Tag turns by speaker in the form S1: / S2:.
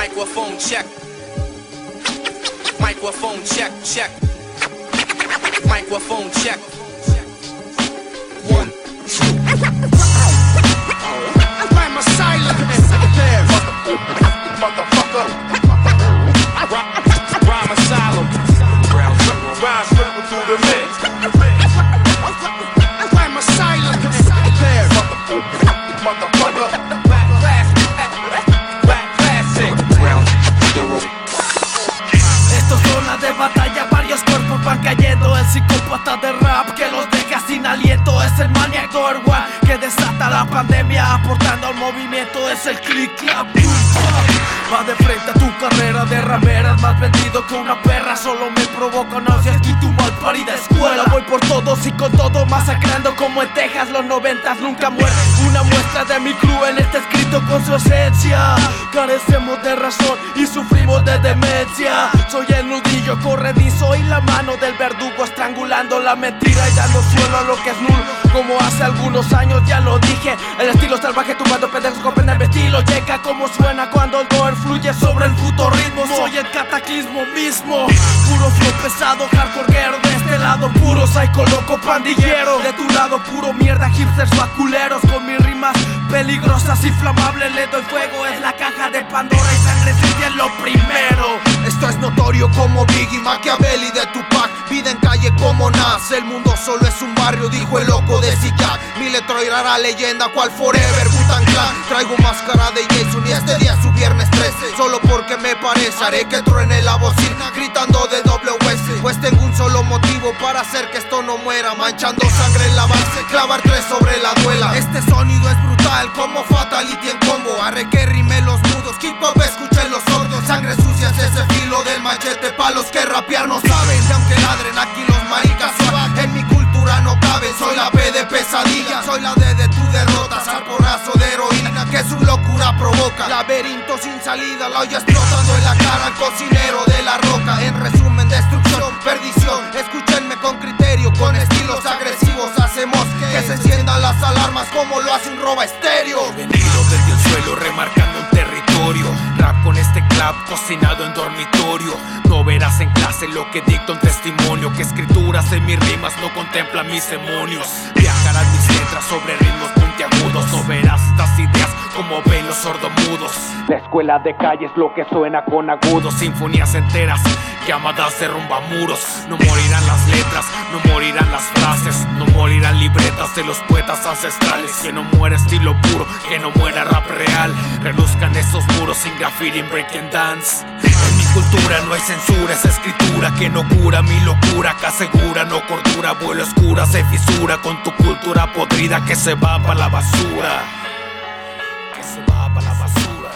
S1: Microphone check. Microphone check, check. Microphone check. One, two.
S2: Aliento Es el maniac One que desata la pandemia Aportando al movimiento es el click clap. Va de frente a tu carrera de rameras Más vendido que una perra Solo me provoca náuseas y tu mal parida escuela. Voy por todos y con todo masacrando como en Texas Los noventas nunca mueren Una muestra de mi crew en este escrito con su esencia. Carecemos de razón y sufrimos de demencia Nudillo corredizo y la mano del verdugo Estrangulando la mentira y dando suelo a lo que es nulo. Como hace algunos años ya lo dije El estilo salvaje tumbando pendejos con pena el estilo. Llega como suena cuando el doer fluye sobre el puto ritmo. Soy el cataclismo mismo Puro flow pesado, hardcore De este lado puro psycho loco pandillero. De tu lado puro mierda hipsters vaculeros Con mis rimas peligrosas y flamables Le doy fuego, es la caja de Pandora Y sangre es lo primero
S3: Esto es notorio como Biggie, Machiavelli de Tupac. Vida en calle como Nas, el mundo solo es un barrio Dijo el loco de Zigzag. Mi letra irá leyenda cual Forever Butan Clan Traigo máscara de Jason y este día es su viernes 13 Solo porque me parece haré que truene la bocina Gritando de doble S. Pues tengo un solo motivo para hacer que esto no muera Manchando sangre en la base, clavar tres sobre la duela. Este sonido es brutal como Fatality en combo Arre que los que rapear no saben. Y aunque ladren aquí los maricas suavan En mi cultura no caben, soy la P de pesadilla. Soy la D de tu derrota, porrazo de heroína Que su locura provoca. Laberinto sin salida, la olla explotando en la cara al cocinero de la roca. En resumen, destrucción, perdición. Escúchenme con criterio, con estilos agresivos. Hacemos que se enciendan las alarmas como lo hace un roba estéreo.
S4: Venido desde el suelo remarcando un territorio. Rap con este clap cocinado en dormitorio Verás en clase lo que dicta un testimonio Que escrituras en mis rimas no contemplan mis demonios. Viajarán mis letras sobre ritmos puntiagudos No verás estas ideas como ven los sordomudos. La escuela de calle es lo que suena con agudos Sinfonías enteras llamadas derrumba muros. No morirán las letras, no morirán las frases No morirán de los poetas ancestrales. Que no muera estilo puro, que no muera rap real. Reluzcan esos muros sin graffiti break and dance. En mi cultura no hay censura, es escritura que no cura mi locura, que asegura no cordura. Vuelo oscura, se fisura con tu cultura podrida que se va pa' la basura. Que se va pa' la basura.